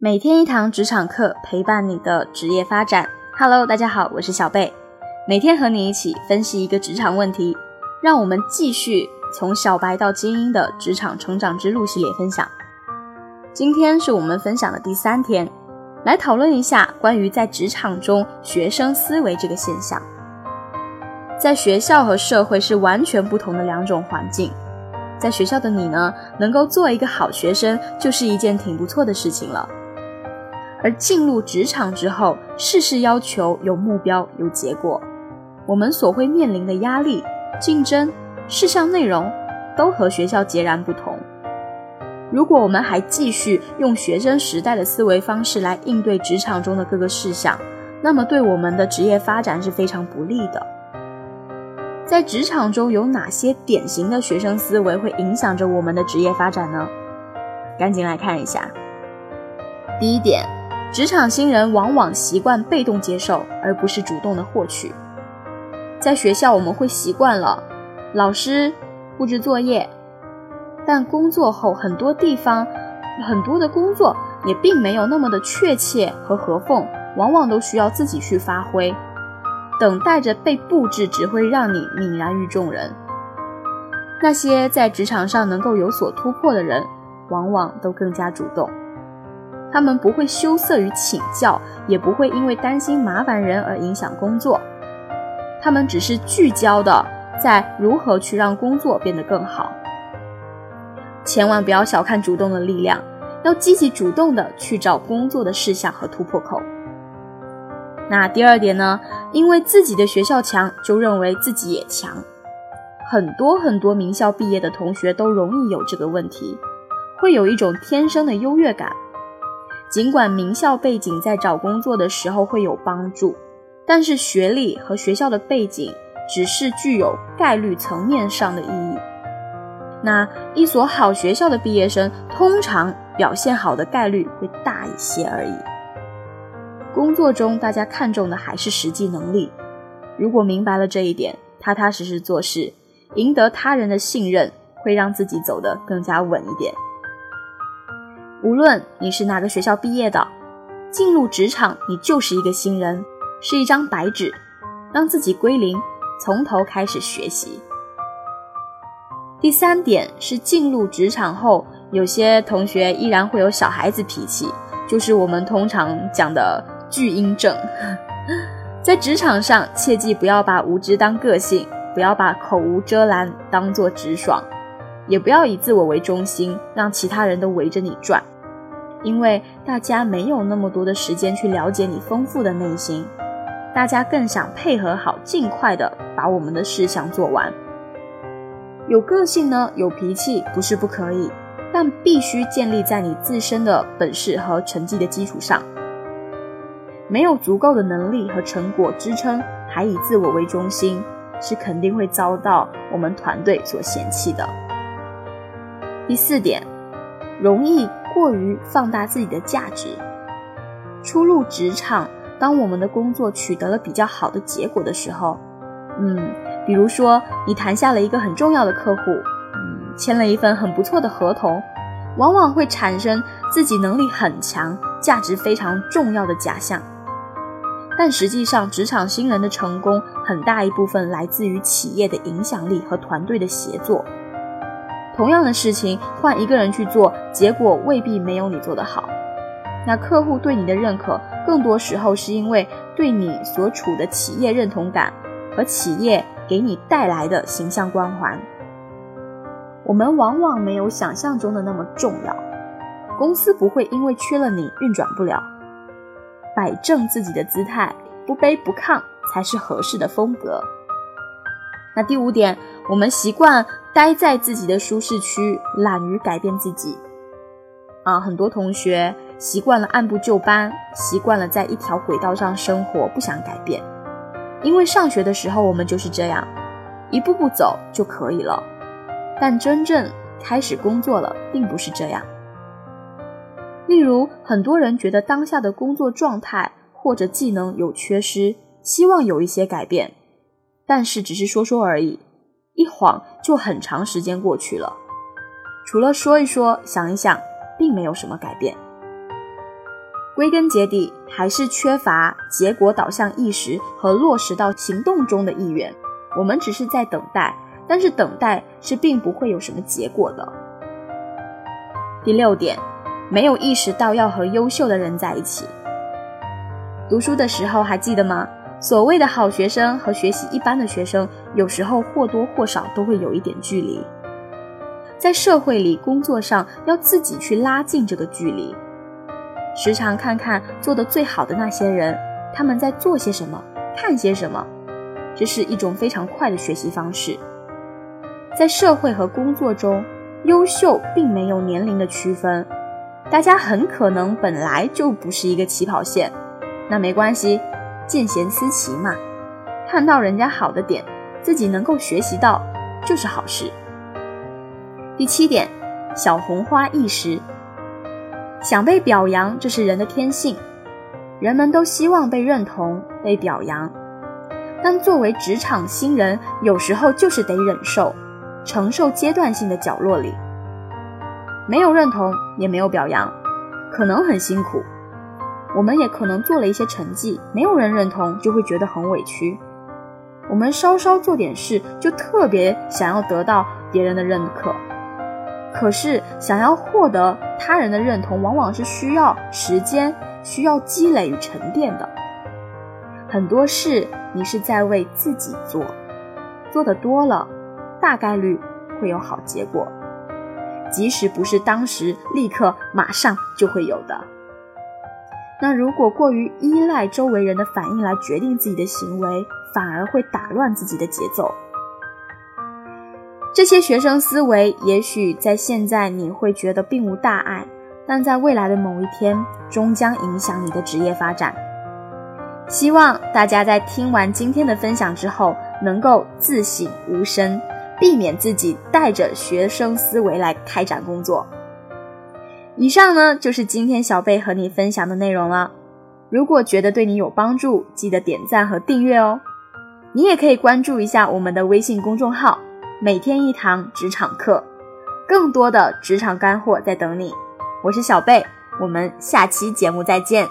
每天一堂职场课，陪伴你的职业发展。Hello，大家好，我是小贝，每天和你一起分析一个职场问题，让我们继续从小白到精英的职场成长之路系列分享。今天是我们分享的第三天，来讨论一下关于在职场中学生思维这个现象。在学校和社会是完全不同的两种环境，在学校的你呢，能够做一个好学生，就是一件挺不错的事情了。而进入职场之后，事事要求有目标、有结果，我们所会面临的压力、竞争、事项内容，都和学校截然不同。如果我们还继续用学生时代的思维方式来应对职场中的各个事项，那么对我们的职业发展是非常不利的。在职场中有哪些典型的学生思维会影响着我们的职业发展呢？赶紧来看一下。第一点。职场新人往往习惯被动接受，而不是主动的获取。在学校，我们会习惯了老师布置作业，但工作后，很多地方很多的工作也并没有那么的确切和合缝，往往都需要自己去发挥。等待着被布置，只会让你泯然于众人。那些在职场上能够有所突破的人，往往都更加主动。他们不会羞涩于请教，也不会因为担心麻烦人而影响工作。他们只是聚焦的在如何去让工作变得更好。千万不要小看主动的力量，要积极主动的去找工作的事项和突破口。那第二点呢？因为自己的学校强，就认为自己也强。很多很多名校毕业的同学都容易有这个问题，会有一种天生的优越感。尽管名校背景在找工作的时候会有帮助，但是学历和学校的背景只是具有概率层面上的意义。那一所好学校的毕业生通常表现好的概率会大一些而已。工作中大家看重的还是实际能力。如果明白了这一点，踏踏实实做事，赢得他人的信任，会让自己走得更加稳一点。无论你是哪个学校毕业的，进入职场你就是一个新人，是一张白纸，让自己归零，从头开始学习。第三点是进入职场后，有些同学依然会有小孩子脾气，就是我们通常讲的巨婴症。在职场上，切记不要把无知当个性，不要把口无遮拦当做直爽。也不要以自我为中心，让其他人都围着你转，因为大家没有那么多的时间去了解你丰富的内心，大家更想配合好，尽快的把我们的事项做完。有个性呢，有脾气不是不可以，但必须建立在你自身的本事和成绩的基础上。没有足够的能力和成果支撑，还以自我为中心，是肯定会遭到我们团队所嫌弃的。第四点，容易过于放大自己的价值。初入职场，当我们的工作取得了比较好的结果的时候，嗯，比如说你谈下了一个很重要的客户，嗯，签了一份很不错的合同，往往会产生自己能力很强、价值非常重要的假象。但实际上，职场新人的成功很大一部分来自于企业的影响力和团队的协作。同样的事情换一个人去做，结果未必没有你做得好。那客户对你的认可，更多时候是因为对你所处的企业认同感和企业给你带来的形象光环。我们往往没有想象中的那么重要，公司不会因为缺了你运转不了。摆正自己的姿态，不卑不亢才是合适的风格。那第五点，我们习惯待在自己的舒适区，懒于改变自己。啊，很多同学习惯了按部就班，习惯了在一条轨道上生活，不想改变。因为上学的时候我们就是这样，一步步走就可以了。但真正开始工作了，并不是这样。例如，很多人觉得当下的工作状态或者技能有缺失，希望有一些改变。但是只是说说而已，一晃就很长时间过去了。除了说一说、想一想，并没有什么改变。归根结底还是缺乏结果导向意识和落实到行动中的意愿。我们只是在等待，但是等待是并不会有什么结果的。第六点，没有意识到要和优秀的人在一起。读书的时候还记得吗？所谓的好学生和学习一般的学生，有时候或多或少都会有一点距离。在社会里、工作上，要自己去拉近这个距离。时常看看做的最好的那些人，他们在做些什么，看些什么，这是一种非常快的学习方式。在社会和工作中，优秀并没有年龄的区分，大家很可能本来就不是一个起跑线。那没关系，见贤思齐嘛，看到人家好的点，自己能够学习到，就是好事。第七点，小红花意识，想被表扬，这是人的天性，人们都希望被认同、被表扬，但作为职场新人，有时候就是得忍受、承受阶段性的角落里，没有认同，也没有表扬，可能很辛苦。我们也可能做了一些成绩，没有人认同，就会觉得很委屈。我们稍稍做点事，就特别想要得到别人的认可。可是，想要获得他人的认同，往往是需要时间、需要积累与沉淀的。很多事，你是在为自己做，做的多了，大概率会有好结果，即使不是当时立刻马上就会有的。那如果过于依赖周围人的反应来决定自己的行为，反而会打乱自己的节奏。这些学生思维也许在现在你会觉得并无大碍，但在未来的某一天终将影响你的职业发展。希望大家在听完今天的分享之后，能够自省无声，避免自己带着学生思维来开展工作。以上呢就是今天小贝和你分享的内容了。如果觉得对你有帮助，记得点赞和订阅哦。你也可以关注一下我们的微信公众号“每天一堂职场课”，更多的职场干货在等你。我是小贝，我们下期节目再见。